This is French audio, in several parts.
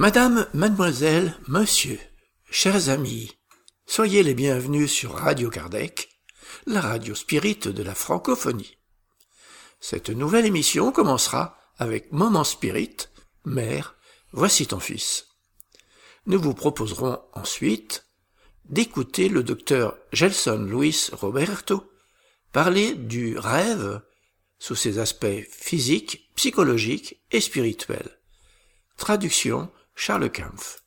Madame, mademoiselle, monsieur, chers amis, soyez les bienvenus sur Radio Kardec, la radio spirit de la francophonie. Cette nouvelle émission commencera avec Moment Spirit, Mère, voici ton fils. Nous vous proposerons ensuite d'écouter le docteur Gelson Luis Roberto parler du rêve sous ses aspects physiques, psychologiques et spirituels. Traduction Charles Kampf.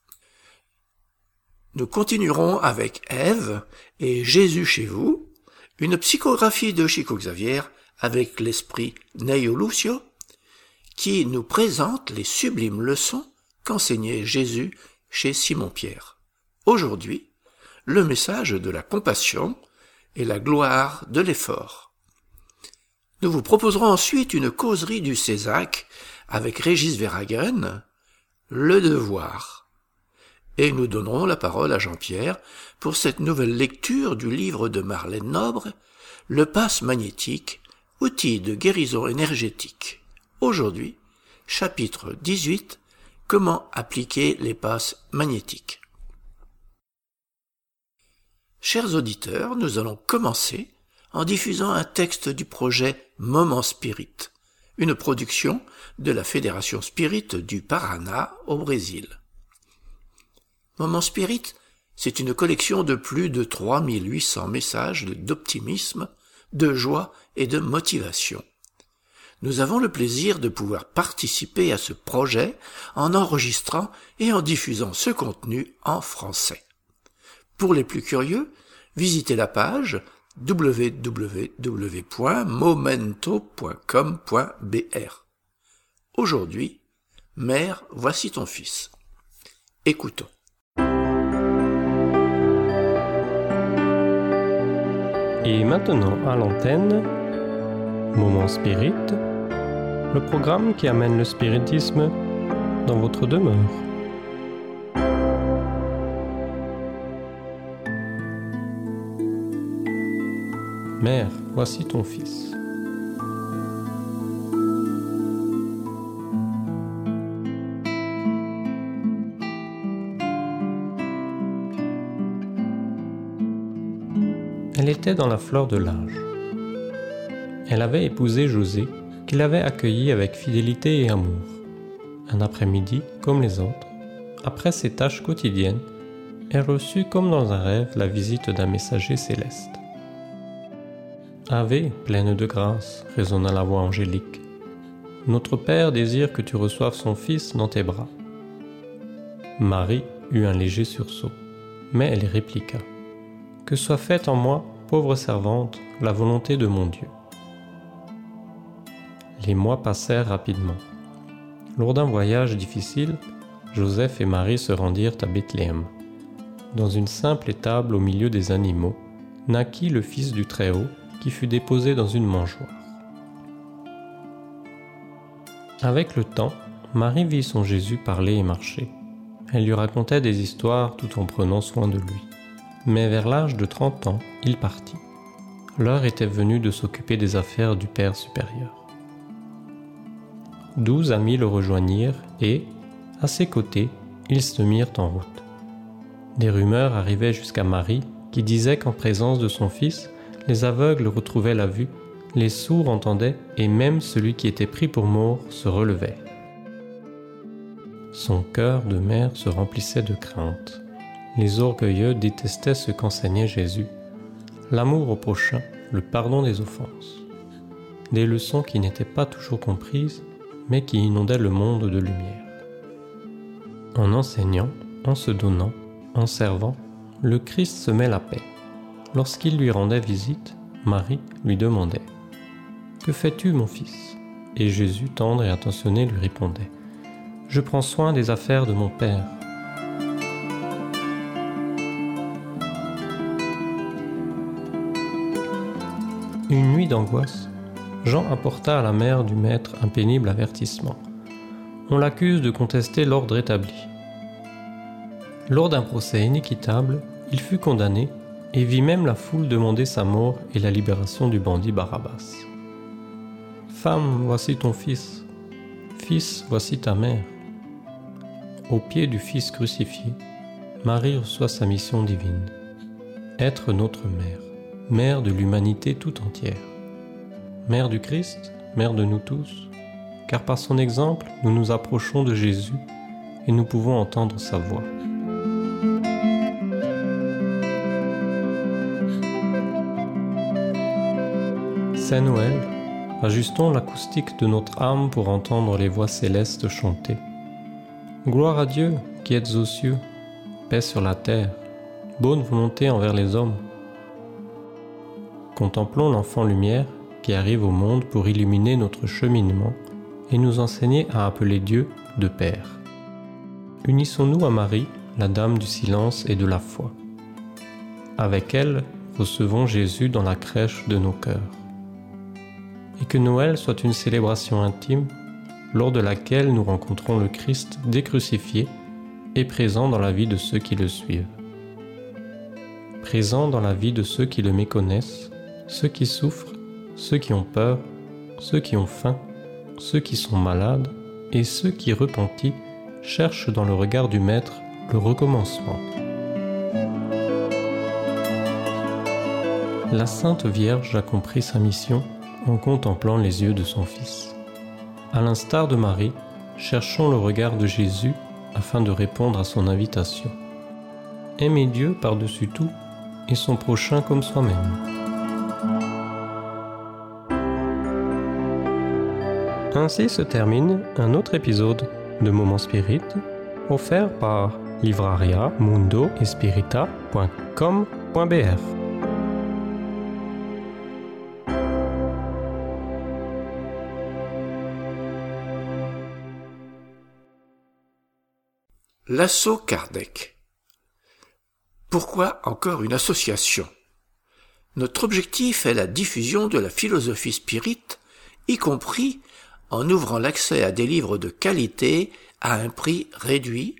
Nous continuerons avec Ève et Jésus chez vous, une psychographie de Chico Xavier avec l'esprit Neo Lucio, qui nous présente les sublimes leçons qu'enseignait Jésus chez Simon-Pierre. Aujourd'hui, le message de la compassion et la gloire de l'effort. Nous vous proposerons ensuite une causerie du Césac avec Régis Verhagen, Le devoir. Et nous donnerons la parole à Jean-Pierre pour cette nouvelle lecture du livre de Marlène Nobre, Le passe magnétique, outil de guérison énergétique. Aujourd'hui, chapitre 18, Comment appliquer les passes magnétiques. Chers auditeurs, nous allons commencer en diffusant un texte du projet Moment Spirit, une production de la Fédération Spirit du Paraná au Brésil. Moment Spirit, c'est une collection de plus de 3800 messages d'optimisme, de joie et de motivation. Nous avons le plaisir de pouvoir participer à ce projet en enregistrant et en diffusant ce contenu en français. Pour les plus curieux, visitez la page www.momento.com.br. Aujourd'hui, Mère, voici ton fils. Écoutons. Et maintenant à l'antenne, Moment Spirit, le programme qui amène le spiritisme dans votre demeure. Mère, voici ton fils. Elle était dans la fleur de l'âge. Elle avait épousé José, qu'il avait accueilli avec fidélité et amour. Un après-midi, comme les autres, après ses tâches quotidiennes, elle reçut comme dans un rêve la visite d'un messager céleste. Ave, pleine de grâce, résonna la voix angélique. Notre Père désire que tu reçoives son Fils dans tes bras. Marie eut un léger sursaut, mais elle répliqua. Que soit faite en moi, pauvre servante, la volonté de mon Dieu. Les mois passèrent rapidement. Lors d'un voyage difficile, Joseph et Marie se rendirent à Bethléem. Dans une simple étable au milieu des animaux, naquit le Fils du Très-Haut, qui fut déposé dans une mangeoire. Avec le temps, Marie vit son Jésus parler et marcher. Elle lui racontait des histoires tout en prenant soin de lui. Mais vers l'âge de 30 ans, il partit. L'heure était venue de s'occuper des affaires du Père supérieur. Douze amis le rejoignirent et, à ses côtés, ils se mirent en route. Des rumeurs arrivaient jusqu'à Marie qui disait qu'en présence de son fils, les aveugles retrouvaient la vue, les sourds entendaient, et même celui qui était pris pour mort se relevait. Son cœur de mère se remplissait de crainte. Les orgueilleux détestaient ce qu'enseignait Jésus, l'amour au prochain, le pardon des offenses. Des leçons qui n'étaient pas toujours comprises, mais qui inondaient le monde de lumière. En enseignant, en se donnant, en servant, le Christ semait la paix. Lorsqu'il lui rendait visite, Marie lui demandait Que fais-tu, mon fils? Et Jésus, tendre et attentionné, lui répondait Je prends soin des affaires de mon Père. Une nuit d'angoisse, Jean apporta à la mère du maître un pénible avertissement. On l'accuse de contester l'ordre établi. Lors d'un procès inéquitable, il fut condamné et vit même la foule demander sa mort et la libération du bandit Barabbas. Femme, voici ton fils. Fils, voici ta mère. Au pied du Fils crucifié, Marie reçoit sa mission divine. Être notre mère, mère de l'humanité tout entière. Mère du Christ, mère de nous tous, car par son exemple, nous nous approchons de Jésus et nous pouvons entendre sa voix. C'est Noël, ajustons l'acoustique de notre âme pour entendre les voix célestes chanter. Gloire à Dieu qui êtes aux cieux, paix sur la terre, bonne volonté envers les hommes. Contemplons l'enfant lumière qui arrive au monde pour illuminer notre cheminement et nous enseigner à appeler Dieu de Père. Unissons-nous à Marie, la Dame du silence et de la foi. Avec elle, recevons Jésus dans la crèche de nos cœurs. Et que Noël soit une célébration intime lors de laquelle nous rencontrons le Christ décrucifié et présent dans la vie de ceux qui le suivent. Présent dans la vie de ceux qui le méconnaissent, ceux qui souffrent, ceux qui ont peur, ceux qui ont faim, ceux qui sont malades et ceux qui, repentis, cherchent dans le regard du Maître le recommencement. La Sainte Vierge a compris sa mission en contemplant les yeux de son Fils. À l'instar de Marie, cherchons le regard de Jésus afin de répondre à son invitation. Aimer Dieu par-dessus tout et son prochain comme soi-même. Ainsi se termine un autre épisode de Moment Spirit offert par livraria mundo L'assaut Kardec. Pourquoi encore une association? Notre objectif est la diffusion de la philosophie spirite, y compris en ouvrant l'accès à des livres de qualité à un prix réduit,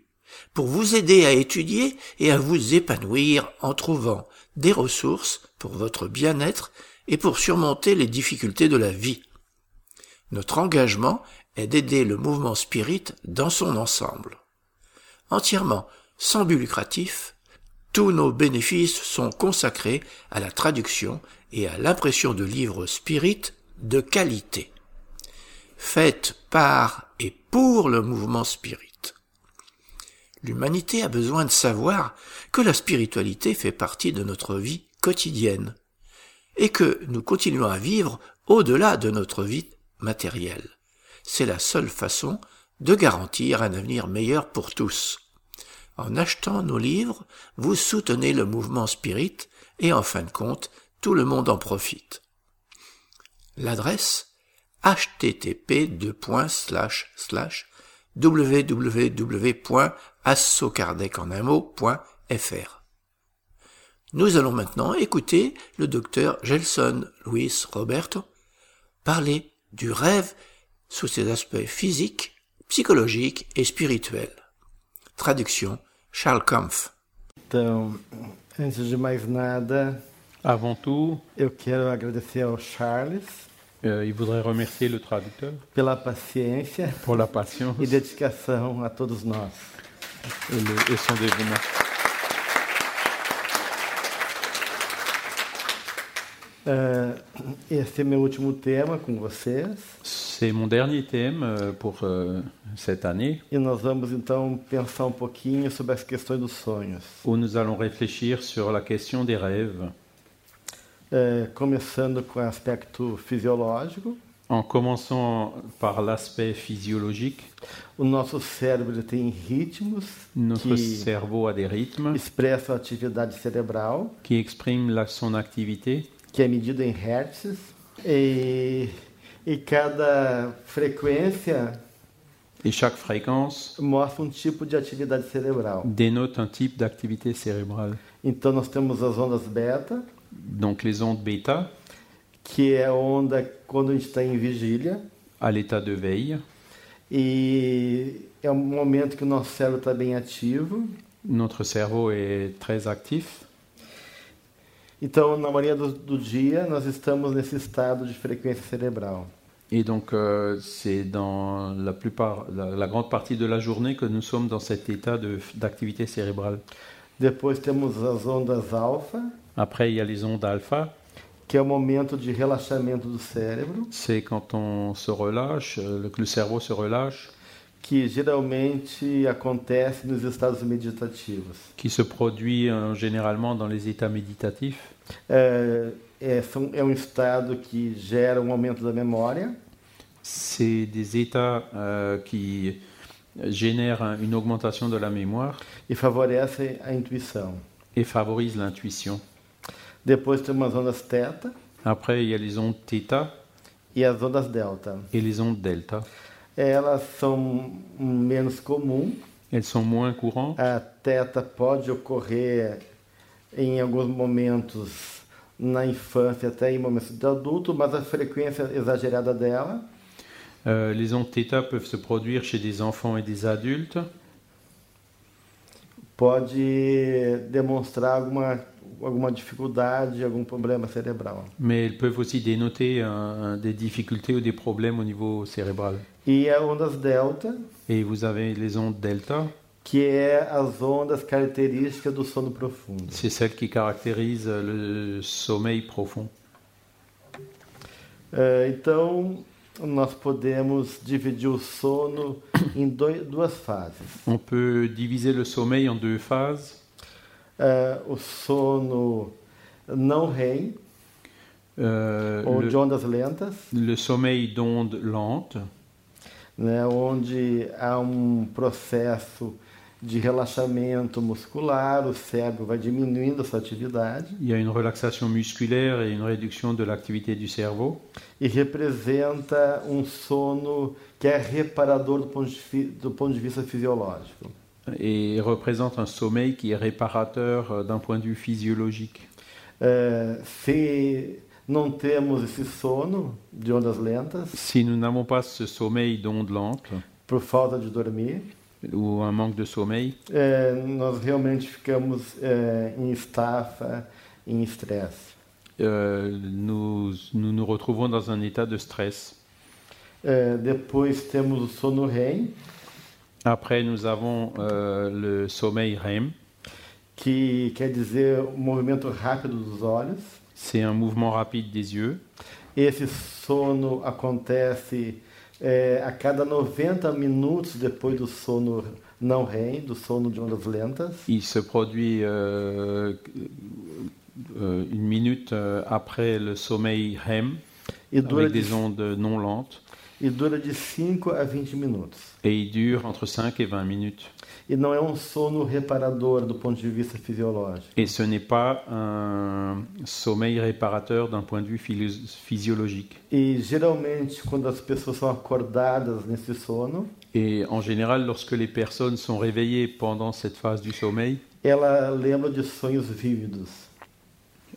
pour vous aider à étudier et à vous épanouir en trouvant des ressources pour votre bien-être et pour surmonter les difficultés de la vie. Notre engagement est d'aider le mouvement spirit dans son ensemble entièrement sans but lucratif, tous nos bénéfices sont consacrés à la traduction et à l'impression de livres spirites de qualité, faites par et pour le mouvement spirit. L'humanité a besoin de savoir que la spiritualité fait partie de notre vie quotidienne et que nous continuons à vivre au-delà de notre vie matérielle. C'est la seule façon de garantir un avenir meilleur pour tous. En achetant nos livres, vous soutenez le mouvement spirit et en fin de compte, tout le monde en profite. L'adresse http www.assocardec.fr Nous allons maintenant écouter le docteur Gelson Luis Roberto parler du rêve sous ses aspects physiques, psychologiques et spirituels. Traduction Charles Kampf. Então, antes de mais nada, Avant tout, eu quero agradecer ao Charles euh, il voudrait remercier le traducteur pela paciência pour la patience e dedicação a todos nós. et, le- et son dévouement. Ah, esse é meu último tema com vocês C'est mon dernier thème euh, pour euh, cette année. E nós vamos então pensar um pouquinho sobre as questões dos sonhos. où nous allons réfléchir sur la question des rêves, Ah, começando com o aspecto fisiológico, en commençant par l'aspect physiologique. o nosso cérebro tem ritmos Notre cerveau a des rythmes. expressam a atividade cerebral, qui expriment la- son activité. Que é medida em hertz, e, e cada frequência et chaque fréquence mostra um tipo de atividade cerebral. dénote un type d'activité cérébrale. Então nós temos as ondas beta, Donc les ondes bêta que é a onda quando a gente está em vigília, à l'état de veille, e é um momento que o nosso cérebro está bem ativo. notre cerveau est très actif. Então, na maioria do, do dia, nós estamos nesse estado de frequência cerebral. Et donc, euh, c'est dans la plupart, la, la grande partie de la journée que nous sommes dans cet état de- d'activité cérébrale. Depois temos as ondas alfa, Après, il y a les ondes alpha. que é o momento de relaxamento do cérebro, C'est quand on se relâche, euh, le- le cerveau se relâche, que geralmente acontece nos estados meditativos. qui se produit euh, généralement dans les états méditatifs. É, é, são- é um estado que gera um aumento da memória, C'est des états euh, qui génèrent un- une augmentation de la mémoire e favorece a intuição. et favorisent l'intuition. Depois temos as ondas θ Après, il y a les ondes θ e as ondas delta. et les ondes delta. Elas são menos comuns. Elles sont moins courantes. A θ pode ocorrer em alguns momentos na infância até em momentos de adulto, mas a frequência exagerada dela Euh, les ondes θ peuvent se produire chez des enfants et des adultes. pode demonstrar alguma, alguma dificuldade, algum problema cerebral. Mais elles peuvent aussi dénoter un- un- des difficultés ou des problèmes au niveau cérébral. E as ondas delta, Et vous avez les ondes delta, que é as ondas características do sono profundo. c'est celles qui caractérisent le sommeil profond. É, então, nós podemos dividir o sono em doi- duas fases. On peut diviser le sommeil en deux phases. É, o sono não REM, Euh, ou le, de ondas lentas, le sommeil d'ondes lentes, né, onde há um processo de relaxamento muscular, o cérebro vai diminuindo a sua atividade il y a une relaxation musculaire et une réduction de l'activité du cerveau. e representa um sono que é reparador do ponto de, do ponto de vista fisiológico. et représente un sommeil qui est réparateur euh, d'un point de vue physiologique. É, se não temos esse sono de ondas lentas, Si nous n'avons pas ce sommeil d'ondes lentes por falta de dormir, ou un manque de sommeil, é, nós realmente ficamos é, em estafa, em estresse. euh, nous, nous nous retrouvons dans un état de stress. É, depois temos o sono REM, Après, nous avons euh, le sommeil REM. que quer dizer o movimento rápido dos olhos. C'est un mouvement rapide des yeux. Esse sono acontece é, a cada 90 minutos depois do sono não REM, do sono de ondas lentas. Il se produit euh, euh, une minute euh, après le sommeil REM E dura, avec de, des ondes non lentes e dura de 5 a 20 minutos. et il dure entre 5 et 20 minutes. E não é um sono reparador do ponto de vista fisiológico. Et ce n'est pas un sommeil réparateur d'un point de vue physiologique. E geralmente, quando as pessoas são acordadas nesse sono, Et en général, lorsque les personnes sont réveillées pendant cette phase du sommeil, ela lembra de sonhos vívidos.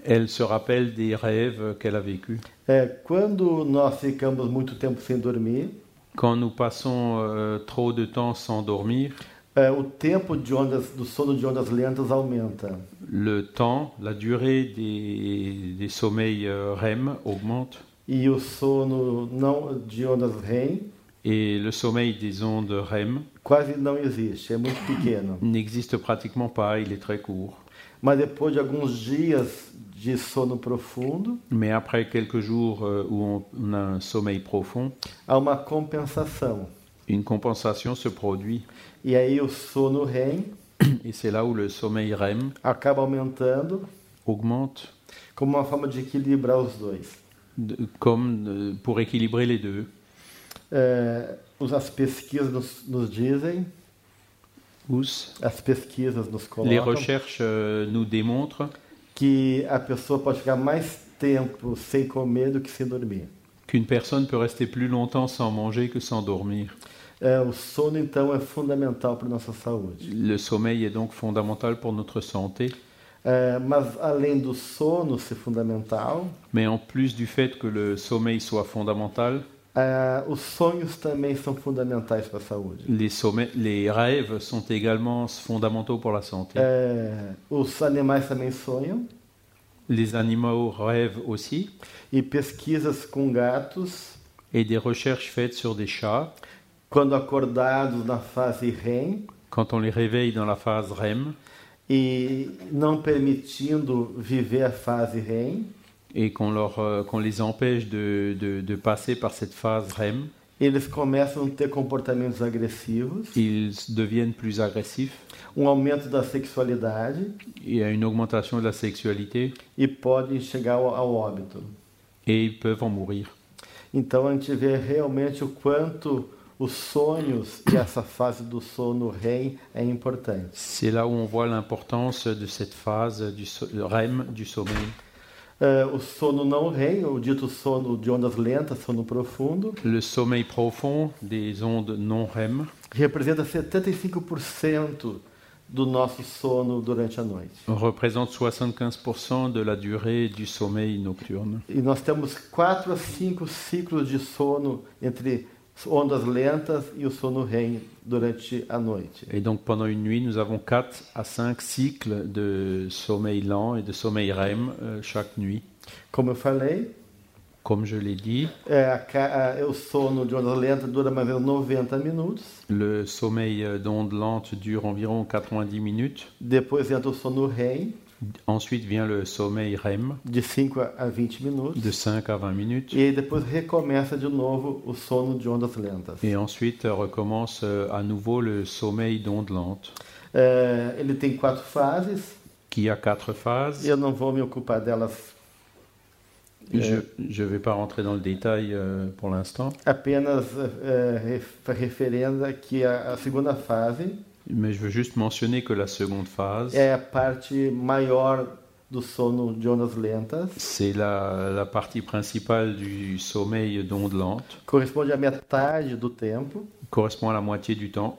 elles se rappellent des rêves qu'elle a vécus. É, quando nós ficamos muito tempo sem dormir, Quand nous passons euh, trop de temps sans dormir, é, o tempo de ondas, do sono de ondas lentas aumenta. le temps, la durée des, des sommeils euh, REM augmente E o sono não de ondas REM et le sommeil des ondes REM quase não existe, é muito pequeno. n'existe pratiquement pas, il est très court. Mas depois de alguns dias de sono profundo, Mais après quelques jours euh, où on, on a un sommeil profond, há uma compensação. une compensation se produit. E aí o sono REM Et c'est là où le sommeil REM acaba aumentando augmente como uma forma de equilibrar os dois. de- comme euh, pour équilibrer les deux. É, os- as pesquisas nos, nos dizem, Ous. as pesquisas nos Les colocam recherches euh, nous démontrent que a pessoa pode ficar mais tempo sem comer do que sem dormir. qu'une personne peut rester plus longtemps sans manger que sans dormir. É, o sono, então, é fundamental para a nossa saúde. Le sommeil est donc fondamental pour notre santé. É, mas, além do sono ser fundamental, Mais en plus du fait que le sommeil soit fondamental, é, os sonhos também são fundamentais para a saúde. les, rêves sont également fondamentaux pour la santé. Os animais também sonham, Les animaux rêvent aussi. e pesquisas com gatos Et et des recherches faites sur des chats. Quando acordados na fase REM Quand on les réveille dans la phase REM e não permitindo viver a fase REM, et qu'on leur, euh, qu'on les empêche de, de- de passer par cette phase REM, eles começam a ter comportamentos agressivos, ils deviennent plus agressifs. um aumento da sexualidade Il y a une augmentation de la sexualité e podem chegar ao, ao óbito. et ils peuvent en mourir. Então a gente vê realmente o quanto os sonhos e essa fase do sono REM é importante. C'est là où on voit l'importance de cette phase du so- REM, du sommeil. Ah, o sono não REM, o dito sono de ondas lentas, sono profundo, Le sommeil profond des ondes non REM representa 75% do nosso sono durante a noite. représente 75% de la durée du sommeil nocturne. E nós temos 4 a 5 ciclos de sono entre ondas lentas e o sono REM durante a noite. Et donc pendant une nuit, nous avons 4 à 5 cycles de sommeil lent et de sommeil REM euh, chaque nuit. Como eu falei, Comme je l'ai dit, é, a a- o sono de ondas lentas dura mais ou menos 90 minutos. le sommeil euh, d'ondes lentes dure environ 90 minutes. Depois entra o sono REM, Ensuite vient le sommeil REM de 5 a 20 minutos. de 5 à 20 minutes. E aí depois recomeça de novo o sono de ondas lentas. Et ensuite euh, recommence euh, à nouveau le sommeil d'ondes lentes, É, ele tem quatro fases, qui a quatre phases. eu não vou me ocupar delas Je ne vais pas rentrer dans le détail euh, pour l'instant, apenas referendo que a, a segunda fase mais je veux juste mentionner que la seconde phase, é a parte maior do sono de ondas lentas, c'est la, la partie principale du sommeil d'ondes lentes, corresponde à metade do tempo, correspond à la moitié du temps,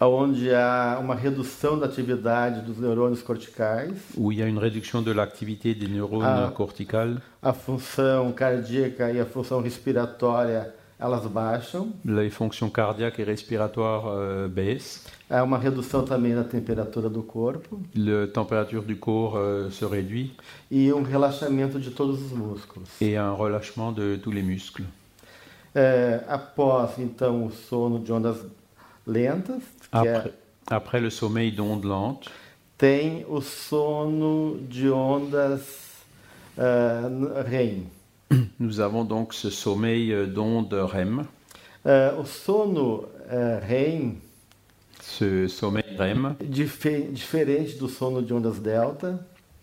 onde há uma redução da atividade dos neurônios corticais, où il y a une réduction de l'activité des neurones Ah. corticales. a função cardíaca e a função respiratória elas baixam, Les fonctions cardiaques et respiratoires euh, baissent, há uma redução também da temperatura do corpo la température du corps euh, se réduit e um relaxamento de todos os músculos. et un relâchement de tous les muscles. É, após então o sono de ondas lentas, é, Après, après le sommeil d'ondes lentes, tem o sono de ondas ah, REM. Nous avons donc ce sommeil euh, d'ondes REM. Ah, o sono ah, REM, Ce sommeil REM dife- diferente do sono de ondas delta,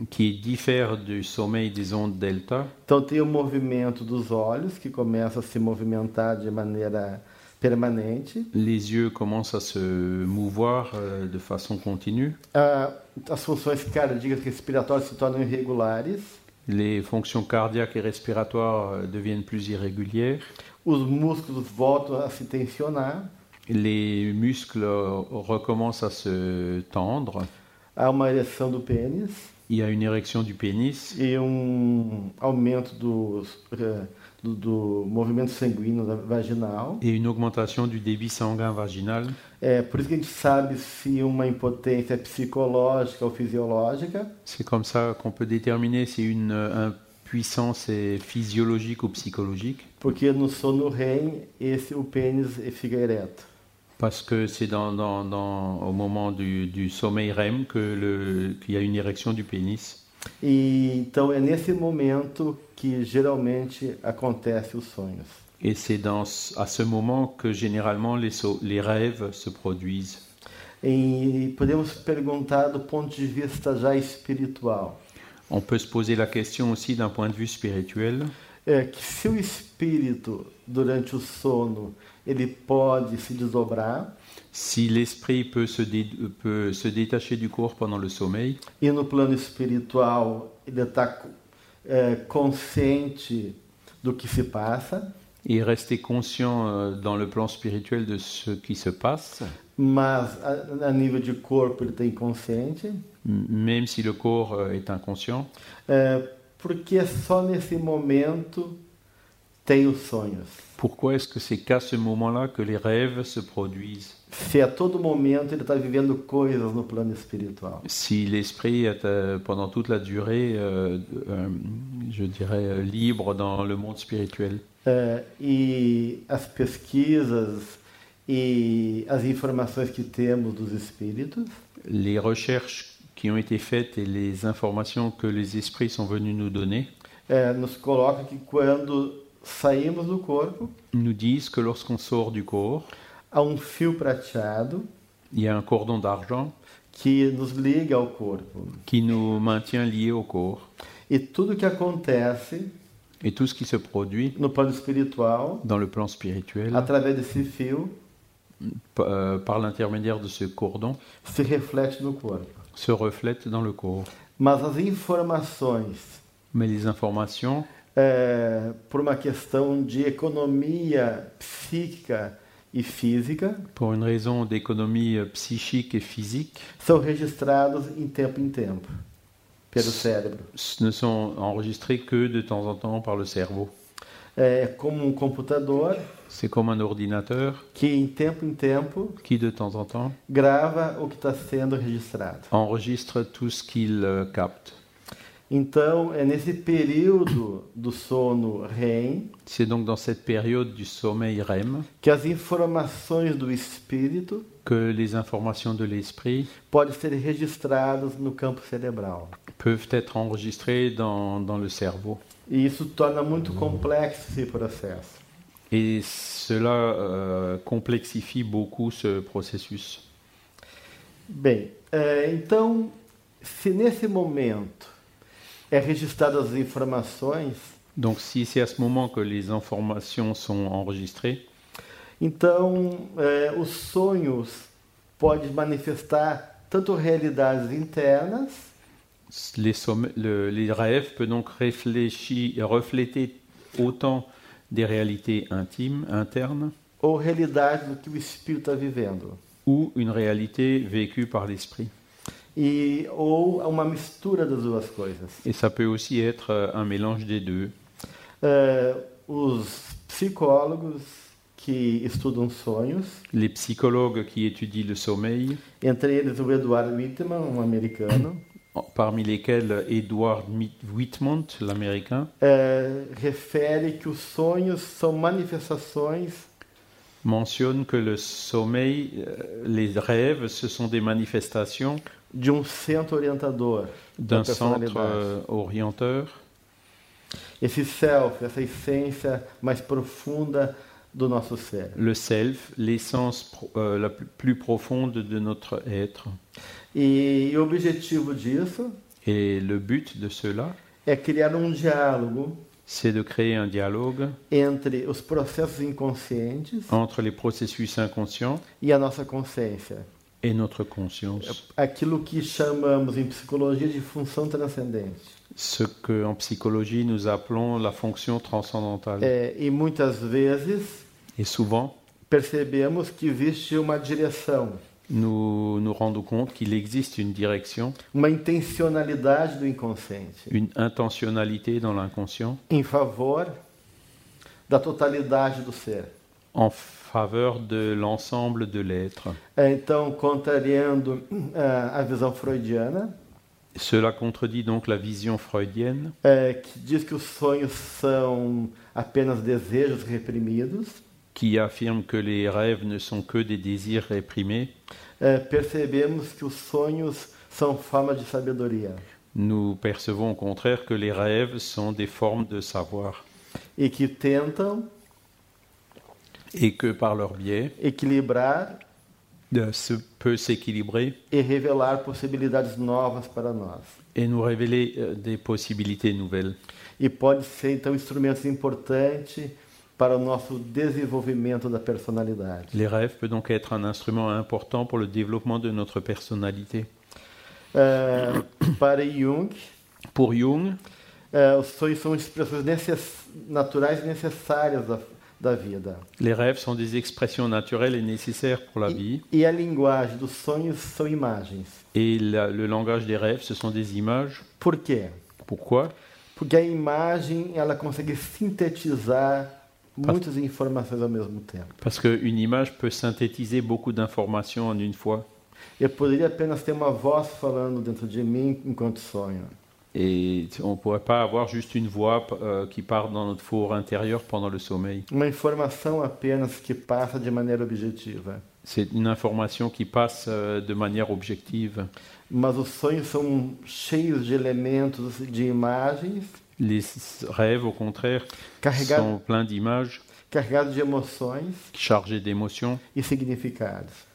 qui diffère du sommeil des ondes delta. então tem o movimento dos olhos que começa a se movimentar de maneira permanente. Les yeux commencent à se mouvoir euh, de façon continue. Ah, as funções cardíacas respiratórias se tornam irregulares. Les fonctions cardiaques et respiratoires euh, deviennent plus irrégulières. Os músculos voltam a se tensionar. Les muscles euh, recommencent à se tendre. Há uma ereção do pênis Il y a une érection du pénis e um aumento dos, eh, do, do movimento sanguíneo vaginal. et une augmentation du débit sanguin vaginal. É por isso que a gente sabe se uma impotência é psicológica ou fisiológica. C'est comme ça qu'on peut déterminer si une euh, impuissance est physiologique ou psychologique. Porque no sono REM, esse, o pênis fica ereto. Parce que c'est dans, dans- dans- au moment du, du sommeil REM qu'il y a une érection du pénis. E então é nesse momento que geralmente acontece os sonhos. Et c'est dans ce- à ce moment que généralement les, les rêves se produisent. E podemos perguntar do ponto de vista já espiritual, On peut se poser la question aussi d'un point de vue spirituel. é que se o espírito durante o sono ele pode se desdobrar Si l'esprit peut, peut se détacher du corps pendant le sommeil, e no plano espiritual ele está consciente do que se passa, et rester conscient euh, dans le plan spirituel de ce qui se passe, mas a, a nível de corpo ele está inconsciente, même si le corps euh, est inconscient, porque só nesse momento tem os sonhos. Pourquoi est-ce que c'est qu'à ce moment-là que les rêves se produisent? Se a todo momento ele está vivendo coisas no plano espiritual. Si l'esprit est euh, pendant toute la durée, euh, euh, je dirais, libre dans le monde spirituel. É, e as pesquisas e as informações que temos dos espíritos Les recherches qui ont été faites et les informations que les esprits sont venus nous donner é, nos colocam que quando saímos do corpo, nous disent que lorsqu'on sort du corps, há um fio prateado y a un cordon d'argent que nos liga ao corpo. qui nous maintient liés au corps. E tudo que acontece Et tout ce qui se produit no plano espiritual, dans le plan spirituel, através desse fio, p- euh, par l'intermédiaire de ce cordon, se reflete no corpo. se reflète dans le corps. Mas as informações, Mais les informations, é, por uma questão de economia psíquica e física, pour une raison d'économie euh, psychique et physique, são registrados em tempo em tempo pelo cérebro. ne sont enregistrés que de temps en temps par le cerveau. É como um computador C'est comme un ordinateur que, em tempo em tempo, qui, de temps en temps, grava o que está sendo registrado. enregistre tout ce qu'il euh, capte. Então, é nesse período do sono REM C'est donc dans cette période du sommeil REM que as informações do espírito que les informations de l'esprit podem ser registradas no campo cerebral. peuvent être enregistrées dans, dans le cerveau. E isso torna muito complexo esse processo. Et cela euh, complexifie beaucoup ce processus. Bem, é, então, se nesse momento é registradas as informações, Donc si c'est à ce moment que les informations sont enregistrées, então é, os sonhos podem manifestar tanto realidades internas les, somm- le- les rêves peuvent donc réfléchir, refléter autant des réalités intimes, internes, ou realidades do que o espírito está vivendo. ou une réalité vécue par l'esprit. E, ou uma mistura das duas coisas. Et ça peut aussi être euh, un mélange des deux. É, os psicólogos que estudam sonhos, Les psychologues qui étudient le sommeil, entre eles o Eduardo Wittmann, um americano, parmi lesquels Edward Whitmont, l'américain, é, refere que os sonhos são manifestações mentionne que le sommeil, euh, les rêves, ce sont des manifestations de um centro orientador d'un centre euh, orienteur. Esse self, essa essência mais profunda do nosso ser. Le self, l'essence euh, la plus- profonde de notre être. E, o objetivo disso Et le but de cela, é criar um diálogo c'est de créer un dialogue entre os processos inconscientes entre les processus inconscients e a nossa consciência. et notre conscience. Aquilo que chamamos em psicologia de função transcendente. Ce que en psychologie nous appelons la fonction transcendantale. É, e muitas vezes Et souvent, percebemos que existe uma direção, nous nous rendons compte qu'il existe une direction, uma intencionalidade do inconsciente une intentionnalité dans l'inconscient em favor da totalidade do ser. en faveur de l'ensemble de l'être. É, Então, contrariando ah, a visão freudiana, Cela contredit donc la vision freudienne é, que diz que os sonhos são apenas desejos reprimidos, qui affirme que les rêves ne sont que des désirs réprimés. é, percebemos que os sonhos são forma de sabedoria Nous percevons au contraire que les rêves sont des formes de savoir e que tentam et que par leur biais equilibrar se peut s'équilibrer e revelar possibilidades novas para nós. et nous révéler euh, des possibilités nouvelles. E pode ser, então, instrumentos importantes para o nosso desenvolvimento da personalidade. Les rêves peuvent donc être un instrument important pour le développement de notre personnalité. É, para Jung, Pour Jung, é, os sonhos são expressões necess- naturais e necessárias da, da vida. les rêves sont des expressions naturelles et nécessaires pour la vie. E, e a linguagem dos sonhos são imagens. Et la- le langage des rêves, ce sont des images. Por quê? Pourquoi Porque a imagem ela consegue sintetizar muitas informações ao mesmo tempo. Parce qu'une image peut synthétiser beaucoup d'informations en une fois. Eu poderia apenas ter uma voz falando dentro de mim enquanto sonho. Et on ne pourrait pas avoir juste une voix euh, qui part dans notre four intérieur pendant le sommeil. Uma informação apenas que passa de maneira objetiva. C'est une information qui passe euh, de manière objective. Mas os sonhos são cheios de elementos, de imagens, Les rêves, au contraire, sont pleins d'images, chargés d'émotions e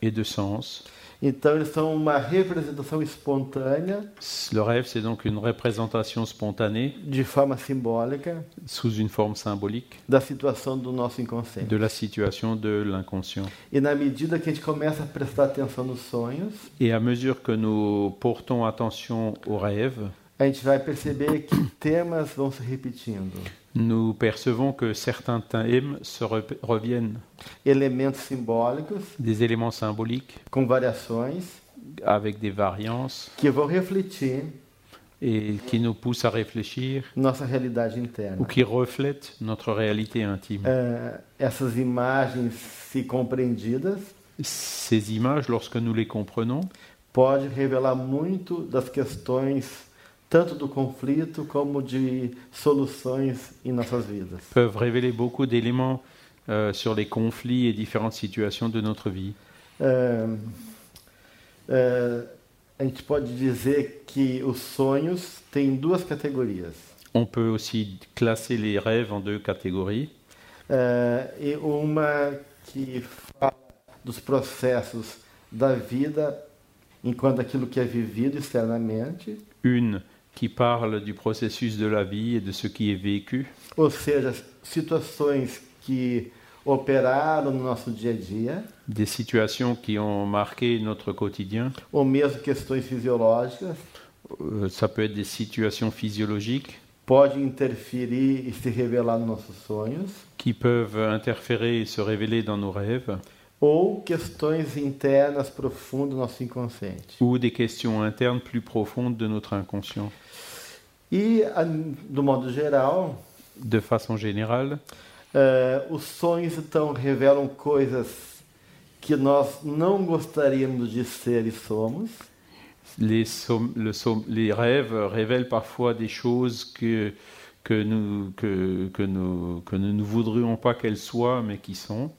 et de sens. Então, eles são uma representação espontânea, Le rêve, c'est donc une représentation spontanée, de forma simbólica, sous une forme symbolique, da situação do nosso inconsciente. de la situation de l'inconscient. E na medida que a gente começa a prestar atenção nos sonhos, Et à mesure que nous portons attention aux rêves, a gente vai perceber que temas vão se repetindo, nous percevons que certains thèmes se reviennent, elementos simbólicos des éléments symboliques com variações avec des variances que vão refletir et qui nous poussent à réfléchir nossa realidade ou interna. qui reflètent notre réalité intime. É, essas imagens, se compreendidas, Ces images, lorsque nous les comprenons, pode revelar muito das questões tanto do conflito como de soluções em nossas vidas. peuvent révéler beaucoup d'éléments euh, sur les conflits et différentes situations de notre vie. É, é, a gente pode dizer que os sonhos têm duas categorias. On peut aussi classer les rêves en deux catégories. É, e uma que fala dos processos da vida enquanto aquilo que é vivido externamente, Une qui parle du processus de la vie et de ce qui est vécu, ou seja, situações que operaram no nosso dia a dia, des situations qui ont marqué notre quotidien. ou mesmo questões fisiológicas, Euh, ça peut être des situations physiologiques pode interferir e se revelar nos nossos sonhos, qui peuvent interférer et se révéler dans nos rêves, ou questões internas profundas do nosso inconsciente. ou des questions internes plus profondes de notre inconscient. E, do modo geral, De façon générale, eh, os sonhos então revelam coisas que nós não gostaríamos de ser e somos, les, som- le som- les rêves révèlent parfois des choses que, que, nous, que, que, nous, que nous ne voudrions pas qu'elles soient, mais qui sont.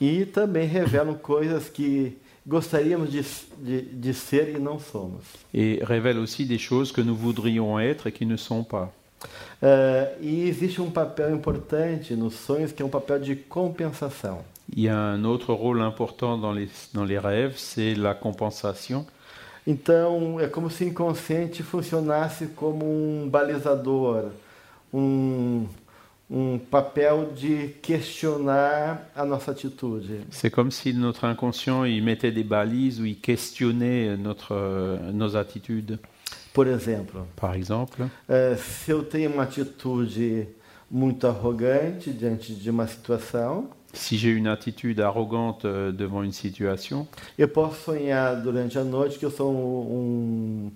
e também revelam coisas que gostaríamos de, de, de ser e não somos. Et révèlent aussi des choses que nous voudrions être et qui ne sont pas. Eh, e existe um papel importante nos sonhos que é um papel de compensação. Il y a un autre rôle important dans les, dans les rêves, c'est la compensation. Então, é como se o inconsciente funcionasse como um balizador, um, um papel de questionar a nossa atitude. C'est comme si notre inconscient il mettait des balises ou il questionnait notre, nos attitudes. Por exemplo, Par exemple, eh, se eu tenho uma atitude muito arrogante diante de uma situação, si j'ai une attitude arrogante euh, devant une situation, eu posso sonhar durante a noite que eu sou um,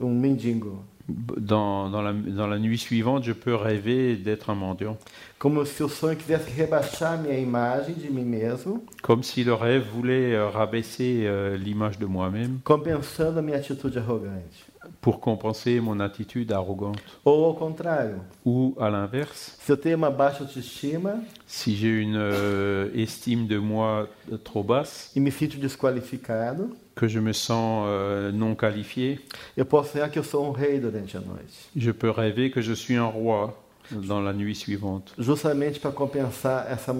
um mendigo. Dans, dans, la, dans la nuit suivante, je peux rêver d'être un mendiant. Como se o sonho quisesse rebaixar minha imagem de mim mesmo, Comme si le rêve voulait euh, rabaisser euh, l'image de moi-même compensando a minha atitude arrogante. Pour compenser mon attitude arrogante. Ou ao contrário, Ou à l'inverse, se eu tenho uma baixa autoestima si j'ai une euh, estime de moi trop basse, e me sinto desqualificado, que je me sens euh, non qualifié, eu posso sonhar que eu sou um rei durante a noite. je peux rêver que je suis un roi dans la nuit suivante Justamente para compensar essa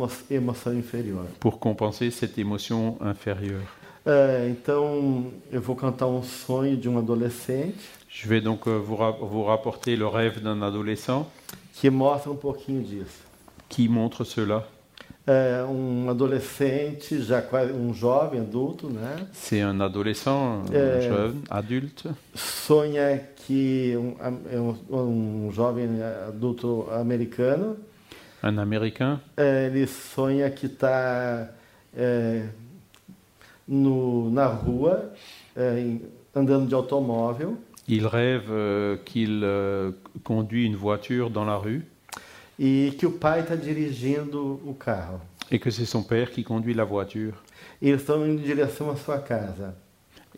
inferior. pour compenser cette émotion inférieure. É, então, eu vou cantar um sonho de um adolescente Je vais donc euh, vous, ra- vous rapporter le rêve d'un adolescent que mostra um pouquinho disso. qui montre cela. É um adolescente, já quase um jovem adulto, né? C'est un adolescent, un Euh, jeune, adulte, Sonha que um, é um, um jovem adulto americano, un Américain, é, ele sonha que está no, na rua, em- andando de automóvel, il rêve euh, qu'il euh, conduit une voiture dans la rue e que o pai está dirigindo o carro. et que c'est son père qui conduit la voiture E eles estão indo em direção à sua casa.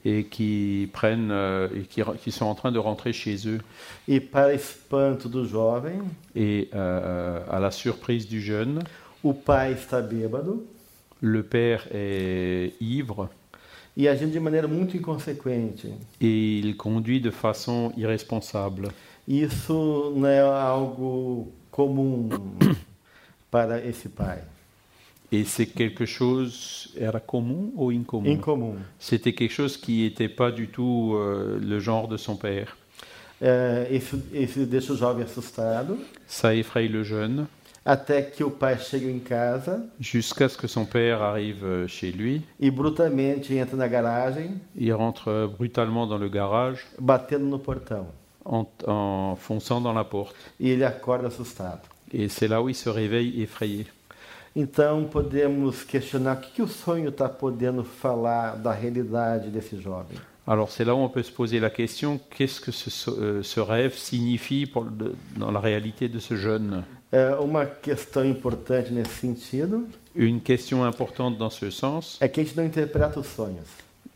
et qui prennent euh, et qui, qui sont en train de rentrer chez eux. E para espanto do jovem, Et à la surprise du jeune, o pai está bêbado le père est ivre e agindo de maneira muito inconsequente. et il conduit de façon irresponsable. Isso não é algo comum para esse pai. Et c'est quelque chose, era commun ou incommun? Incomum. C'était quelque chose qui n'était pas du tout euh, le genre de son père. É, isso, isso deixa o jovem assustado, Ça effraie le jeune até que o pai chega em casa jusqu'à ce que son père arrive euh, chez lui. e brutalmente entra na garagem, Il rentre euh, brutalement dans le garage batendo no portão. en, en fonçant dans la porte. E ele acorda assustado. Et c'est là où il se réveille effrayé. Então podemos questionar o que, que o sonho está podendo falar da realidade desse jovem. Alors c'est là où on peut se poser la question, qu'est-ce que ce, euh, ce rêve signifie pour dans la réalité de ce jeune? Uma questão importante nesse sentido Une question importante dans ce sens, é que a gente não interpreta os sonhos.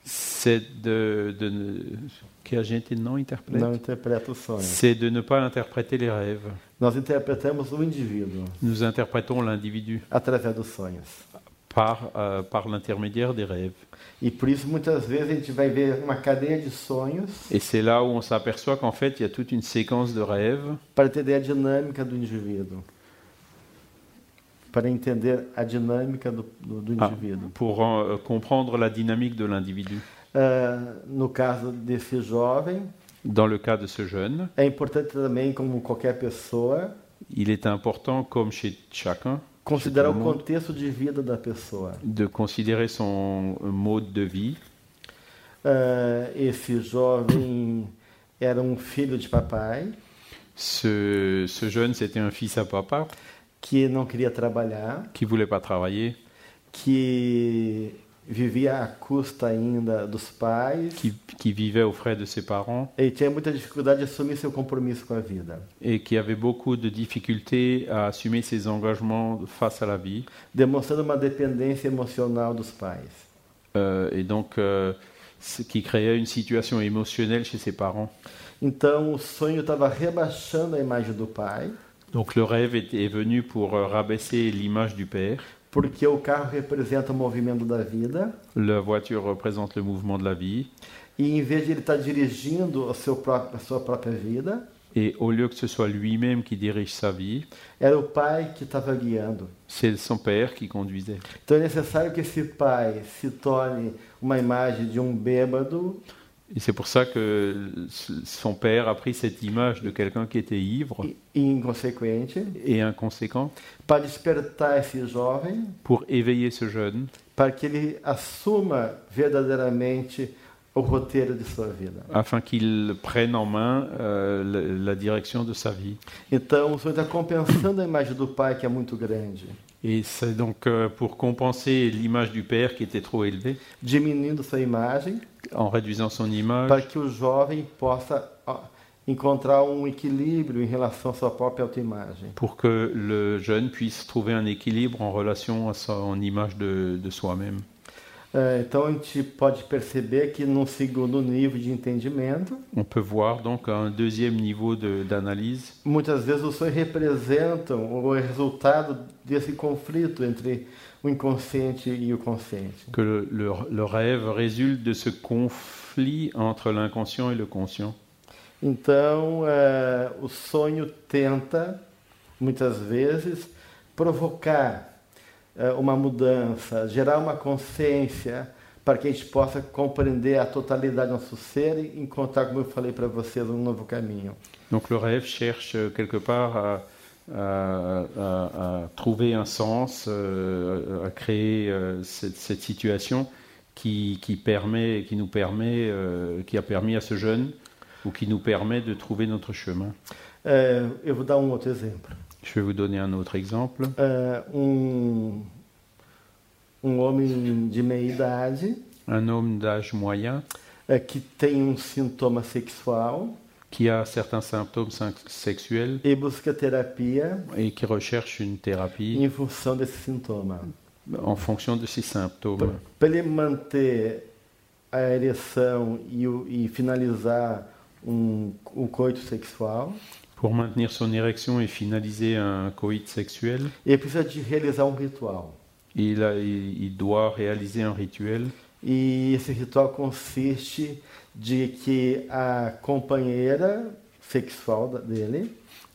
c'est de, de que a gente não interprète. Não interpreta os sonhos. C'est de ne pas interpréter les rêves. Nós interpretamos o indivíduo Nous interprétons l'individu através dos sonhos. Par, euh, par l'intermédiaire des rêves. E por isso muitas vezes a gente vai ver uma cadeia de sonhos Et c'est là où on s'aperçoit qu'en fait, il y a toute une séquence de rêves para entender a dinâmica do indivíduo. Para entender a dinâmica do, do, do Ah. pour euh, comprendre la dynamique de l'individu. No caso desse jovem, Dans le cas de ce jeune, é importante também, como qualquer pessoa, il est important, comme chez chacun, considerar o Todo mundo. contexto de vida da pessoa. de considérer son mode de vie. Esse jovem era um filho de papai Ce, ce jeune, c'était un fils à papa que não queria trabalhar, qui voulait pas travailler, que vivia à custa ainda dos pais qui, qui vivait aux frais de ses parents e tinha muita dificuldade de assumir seu compromisso com a vida, et qui avait beaucoup de difficultés à assumer ses engagements face à la vie. demonstrando uma dependência emocional dos pais. Euh, et donc, euh, ce qui créait une situation émotionnelle chez ses parents. Então o sonho estava rebaixando a imagem do pai, Donc le rêve est, est venu pour euh, rabaisser l'image du père. Porque o carro representa o movimento da vida, La voiture représente le mouvement de la vie. e em vez de ele estar dirigindo o seu próprio, a sua própria vida, Et au lieu que ce soit lui-même qui dirige sa vie, era o pai que estava guiando. c'est son père qui conduisait. Então é necessário que esse pai se torne uma imagem de um bêbado Et c'est pour ça que son père a pris cette image de quelqu'un qui était ivre e et inconséquent. Para despertar esse jovem, pour éveiller ce jeune, para que ele assuma verdadeiramente o roteiro de sua vida. afin qu'il prenne en main euh, la, la direction de sa vie. Então o sonho está compensando a imagem do pai que é muito grande, Et c'est donc euh, pour compenser l'image du père qui était trop élevée, diminuindo sua imagem, en réduisant son image, para que o jovem possa encontrar um equilíbrio em relação à sua própria autoimagem. pour que le jeune puisse trouver un équilibre en relation à son image de, de soi-même. É, então a gente pode perceber que num segundo nível de entendimento, On peut voir donc un deuxième niveau de- d'analyse muitas vezes os sonhos representam o resultado desse conflito entre o inconsciente e o consciente. que le, le- le rêve résulte de ce conflit entre l'inconscient et le conscient. Então, é, o sonho tenta, muitas vezes, provocar é, uma mudança, gerar uma consciência para que a gente possa compreender a totalidade do nosso ser e encontrar, como eu falei para vocês, um novo caminho. Donc le rêve cherche quelque part à, à- à- à trouver un sens, euh, à créer euh, cette, cette situation qui, qui permet, qui nous permet, euh, qui a permis à ce jeune ou qui nous permet de trouver notre chemin. Dar um. Je vais vous donner un autre exemple. É, um, um homem de meia idade Un homme d'âge moyen é, que tem um sintoma sexual qui a certains symptômes sexuels e busca terapia et qui recherche une thérapie em função desse sintoma. en fonction de ces symptômes. Para ele manter a ereção e, o- e finalizar um, um coito sexual, Pour maintenir son érection et finaliser un coït sexuel, ele precisa de realizar um ritual. il, a- il- il doit réaliser un rituel. E esse ritual consiste de que a companheira sexual dele.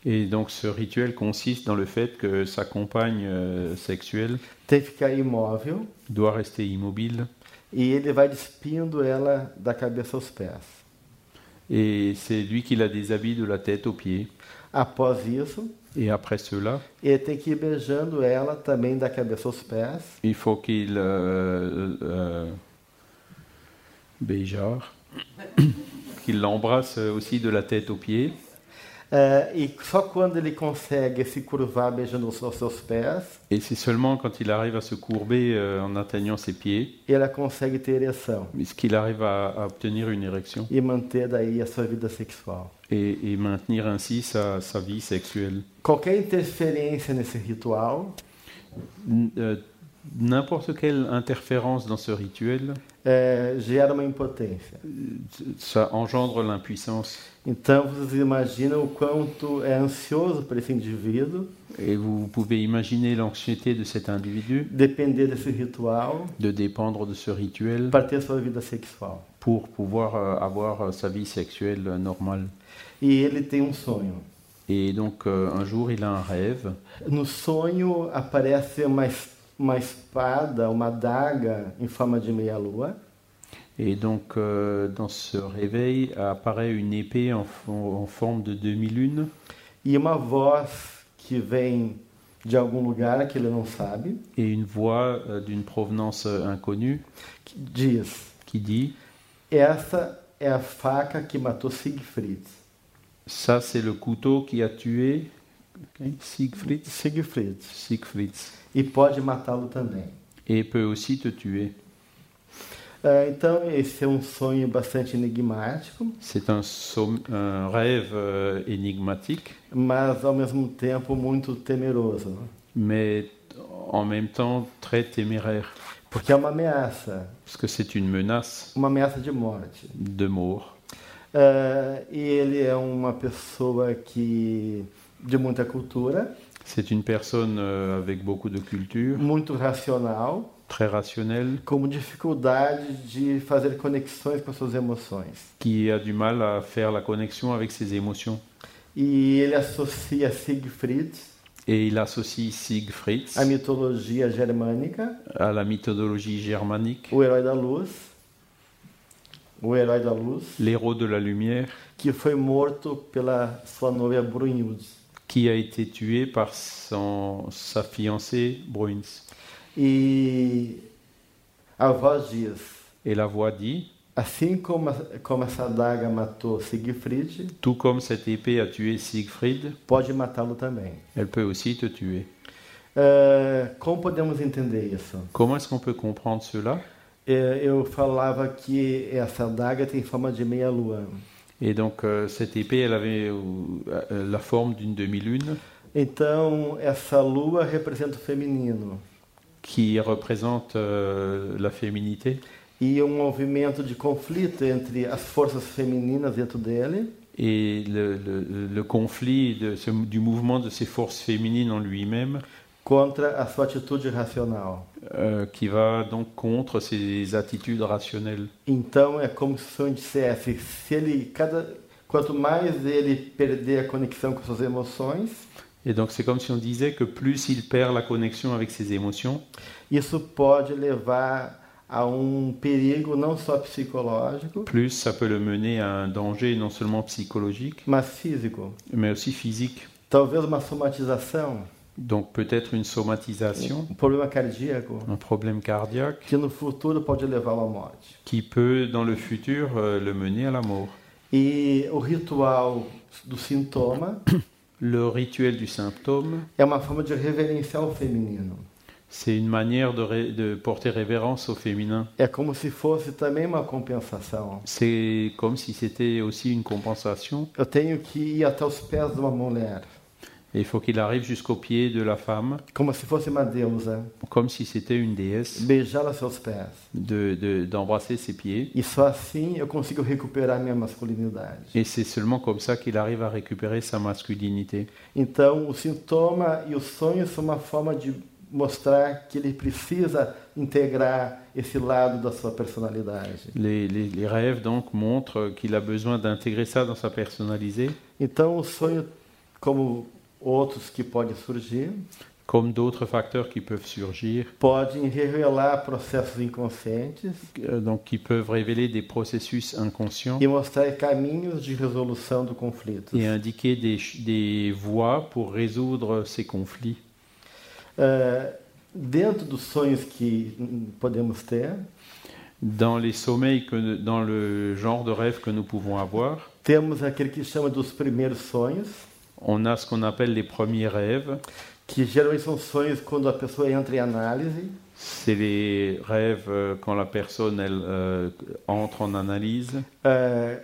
Et donc ce rituel consiste dans le fait que sa compagne euh, sexuelle imóvel. doit rester immobile. E ele vai despindo ela da cabeça aos pés. et c'est lui qui la déshabille de la tête aux pieds. Após isso, Et après cela, ele tem que ir beijando ela também da cabeça aos pés. il faut qu'il euh, euh, Béjar, qu'il l'embrasse aussi de la tête aux pieds. É, e só quando ele consegue se curvar beijando os seus pés, Et c'est seulement quand il arrive à se courber euh, en atteignant ses pieds, ela consegue ter ereção qu'il arrive à, à obtenir une érection e manter daí a sua vida sexual. et, et maintenir ainsi sa, sa vie sexuelle. Qualquer interferência nesse ritual N- euh, N'importe quelle interférence dans ce rituel, é, gera uma impotência. ça engendre l'impuissance. Então vocês imaginam o quanto é ansioso para esse indivíduo Et vous pouvez imaginer l'anxiété de cet individu depender desse ritual de dépendre de ce rituel para ter sua vida sexual. pour pouvoir euh, avoir euh, sa vie sexuelle euh, normale. E ele tem um sonho. Et donc euh, un jour, il a un rêve. No sonho aparece uma, es- uma espada, uma adaga em forma de meia-lua. Et donc euh, dans ce réveil apparaît une épée en, en forme de demi-lune E uma voz que vem de algum lugar que ele não sabe, et une voix euh, d'une provenance euh, inconnue que diz: qui dit Essa é a faca que matou Siegfried. Ça, c'est le couteau qui a tué ok, Siegfried. Siegfried. Siegfried. E pode matá-lo também. Et peut aussi te tuer. Ah, então, esse é um sonho bastante enigmático, C'est un, un rêve euh, énigmatique, mas ao mesmo tempo muito temeroso, mais en même temps très téméraire, porque é uma ameaça, parce que c'est une menace uma ameaça de morte. de mort. Ah, e ele é uma pessoa que de muita cultura, C'est une personne euh, avec beaucoup de culture, muito racional, très rationnelle, com dificuldade de fazer conexões com as suas emoções. qui a du mal à faire la connexion avec ses émotions. E ele associa Siegfried Et il associe Siegfried à mitologia germânica, à la mythologie germanique, o herói da luz, o herói da luz, l'héros de la lumière, que foi morto pela sua noiva Brunhilde. Qui a été tué par son, sa fiancée Bruins. E a voz diz: Et la voix dit, assim como, como essa adaga matou Siegfried, tout comme cette épée a tué Siegfried, pode matá-lo também. elle peut aussi te tuer. É, como podemos entender isso? Comment est-ce qu'on peut comprendre cela É, eu falava que essa adaga tem forma de meia-lua. Et donc euh, cette épée, elle avait euh, euh, la forme d'une demi-lune. Então, essa lua representa o feminino. qui représente euh, la féminité. E um movimento de conflito entre as forças femininas dentro dele. Et le, le- le conflit de ce- du mouvement de ces forces féminines en lui-même contra a sua atitude racional. euh, qui va donc contre ses attitudes rationnelles. Então, é como se o dissesse: se ele, cada, quanto mais ele perder a conexão com suas emoções, Et donc c'est comme si on disait que plus il perd la connexion avec ses émotions, isso pode levar a um perigo não só psicológico, plus ça peut le mener à un danger non seulement psychologique, mas físico. mais aussi physique. Talvez uma somatização, Donc peut-être une somatisation, um problema cardíaco, un problème cardiaque, que no futuro pode levá-lo à morte. qui peut dans le futur euh, le mener à la mort. E o ritual do sintoma Le rituel du symptôme, é uma forma de reverenciar o feminino. C'est une manière de, ré- de porter révérence au féminin. É como se fosse também uma compensação. C'est comme si c'était aussi une compensation. Eu tenho que ir até os pés de uma mulher, Et il faut qu'il arrive jusqu'au pied de la femme, como se fosse uma deusa, comme si c'était une déesse, beijá-la seus pés. de- de- d'embrasser ses pieds. E só assim eu consigo recuperar minha masculinidade. Et c'est seulement comme ça qu'il arrive à récupérer sa masculinité. Então, o sintoma e os sonhos são uma forma de mostrar que ele precisa integrar esse lado da sua personalidade. Les, les- les rêves donc montrent qu'il a besoin d'intégrer ça dans sa personnalité, Então, o sonho, como outros que podem surgir, comme d'autres facteurs qui peuvent surgir, podem revelar processos inconscientes euh, donc qui peuvent révéler des processus inconscients e mostrar caminhos de resolução do conflito. et indiquer des, des voies pour résoudre ces conflits. É, dentro dos sonhos que podemos ter, Dans les sommeils, que, dans le genre de rêve que nous pouvons avoir, temos aquele que chama dos primeiros sonhos, on a ce qu'on appelle les premiers rêves. que geralmente são sonhos quando a pessoa entra em análise, C'est les rêves euh, quand la personne elle, euh, entre en analyse. É,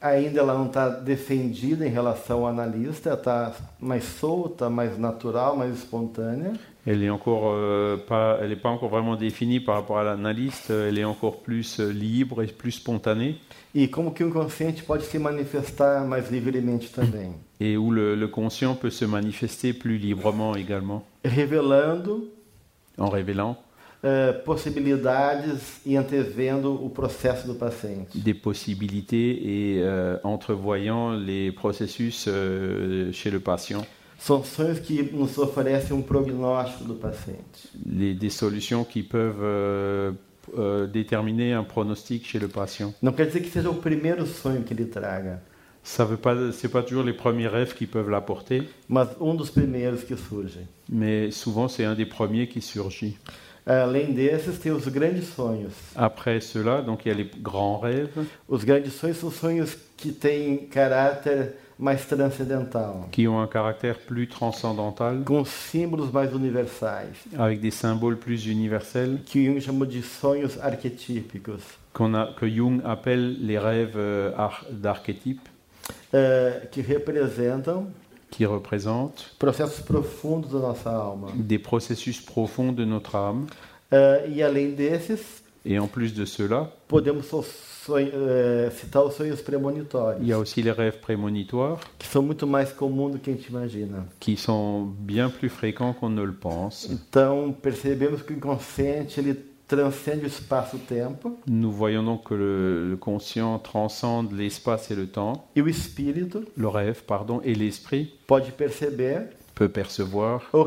ainda ela não está defendida em relação ao analista, está mais solta, mais natural, mais espontânea. Elle est encore euh, pas, elle est pas encore vraiment définie par rapport à l'analyste. Elle est encore plus euh, libre et plus spontanée. E como que o inconsciente pode se manifestar mais livremente também, Et où le, le conscient peut se manifester plus librement également, en révélant possibilidades e antevendo o processo do paciente. des possibilités et euh, entrevoyant les processus euh, chez le patient, sonhos que nos oferecem um prognóstico do paciente. les, des solutions qui peuvent euh, déterminer un pronostic chez le patient. Não quer dizer que seja o primeiro sonho que ele traga, Ça veut pas, c'est pas toujours les premiers rêves qui peuvent l'apporter, mas um dos primeiros que surgem. mais souvent c'est un des premiers qui surgit. Além desses, tem os grandes sonhos. Après cela, donc il y a les grands rêves. Os grandes sonhos são sonhos que têm caráter mais transcendental, qui ont un caractère plus transcendantal, com símbolos mais universais, avec des symboles plus universels, que Jung chamou de sonhos arquetípicos, qu'on a, que Jung appelle les rêves euh, eh, que representam qui processos profundos da nossa alma. des processus profonds de notre âme. Eh, e além desses, Et en plus de cela, podemos so- sonho- eh, citar os sonhos il y premonitórios, a aussi les rêves prémonitoires, que são muito mais comuns do que a gente imagina. qui sont bien plus fréquents qu'on ne le pense. Então, percebemos que o inconsciente ele transcende Nous voyons donc que le, le conscient transcende l'espace et le temps, e o espírito le rêve, pardon, et l'esprit peut percevoir